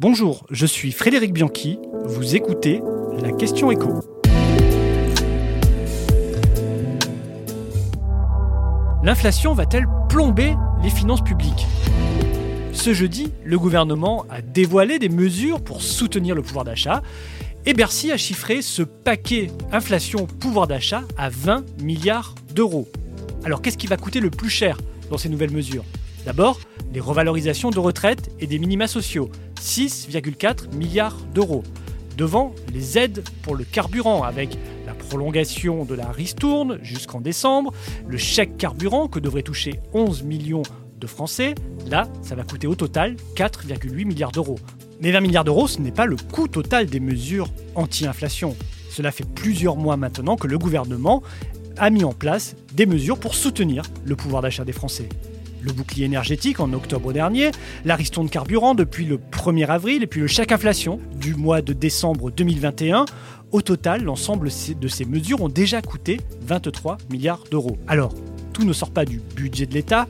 Bonjour, je suis Frédéric Bianchi, vous écoutez la question écho. L'inflation va-t-elle plomber les finances publiques? Ce jeudi, le gouvernement a dévoilé des mesures pour soutenir le pouvoir d'achat et Bercy a chiffré ce paquet inflation-pouvoir d'achat à 20 milliards d'euros. Alors qu'est-ce qui va coûter le plus cher dans ces nouvelles mesures? D'abord, les revalorisations de retraite et des minima sociaux, 6,4 milliards d'euros. Devant les aides pour le carburant avec la prolongation de la ristourne jusqu'en décembre, le chèque carburant que devrait toucher 11 millions de Français, là, ça va coûter au total 4,8 milliards d'euros. Mais 20 milliards d'euros, ce n'est pas le coût total des mesures anti-inflation. Cela fait plusieurs mois maintenant que le gouvernement a mis en place des mesures pour soutenir le pouvoir d'achat des Français. Le bouclier énergétique en octobre dernier, la ristourne carburant depuis le 1er avril et puis le chèque inflation du mois de décembre 2021. Au total, l'ensemble de ces mesures ont déjà coûté 23 milliards d'euros. Alors, tout ne sort pas du budget de l'État.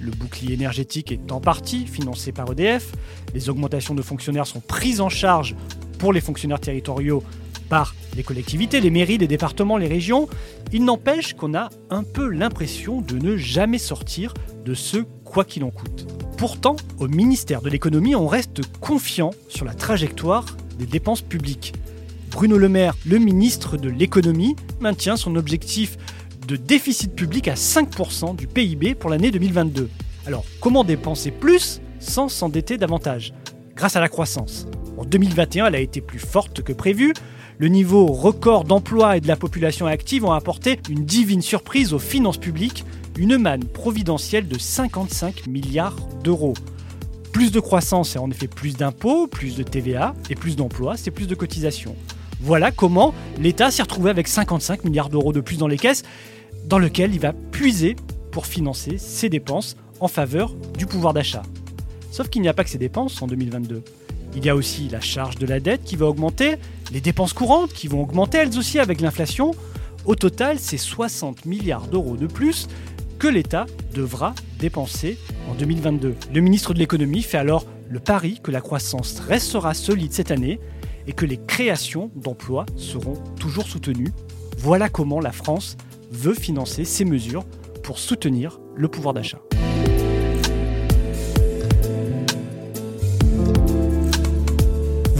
Le bouclier énergétique est en partie financé par EDF. Les augmentations de fonctionnaires sont prises en charge pour les fonctionnaires territoriaux par les collectivités, les mairies, les départements, les régions. Il n'empêche qu'on a un peu l'impression de ne jamais sortir de ce quoi qu'il en coûte. Pourtant, au ministère de l'économie, on reste confiant sur la trajectoire des dépenses publiques. Bruno Le Maire, le ministre de l'économie, maintient son objectif de déficit public à 5% du PIB pour l'année 2022. Alors, comment dépenser plus sans s'endetter davantage? Grâce à la croissance. En 2021, elle a été plus forte que prévu. Le niveau record d'emploi et de la population active ont apporté une divine surprise aux finances publiques, une manne providentielle de 55 milliards d'euros. Plus de croissance, c'est en effet plus d'impôts, plus de TVA, et plus d'emplois, c'est plus de cotisations. Voilà comment l'État s'est retrouvé avec 55 milliards d'euros de plus dans les caisses, dans lequel il va puiser pour financer ses dépenses en faveur du pouvoir d'achat. Sauf qu'il n'y a pas que ces dépenses en 2022. Il y a aussi la charge de la dette qui va augmenter, les dépenses courantes qui vont augmenter elles aussi avec l'inflation. Au total, c'est 60 milliards d'euros de plus que l'État devra dépenser en 2022. Le ministre de l'économie fait alors le pari que la croissance restera solide cette année et que les créations d'emplois seront toujours soutenues. Voilà comment la France veut financer ces mesures pour soutenir le pouvoir d'achat.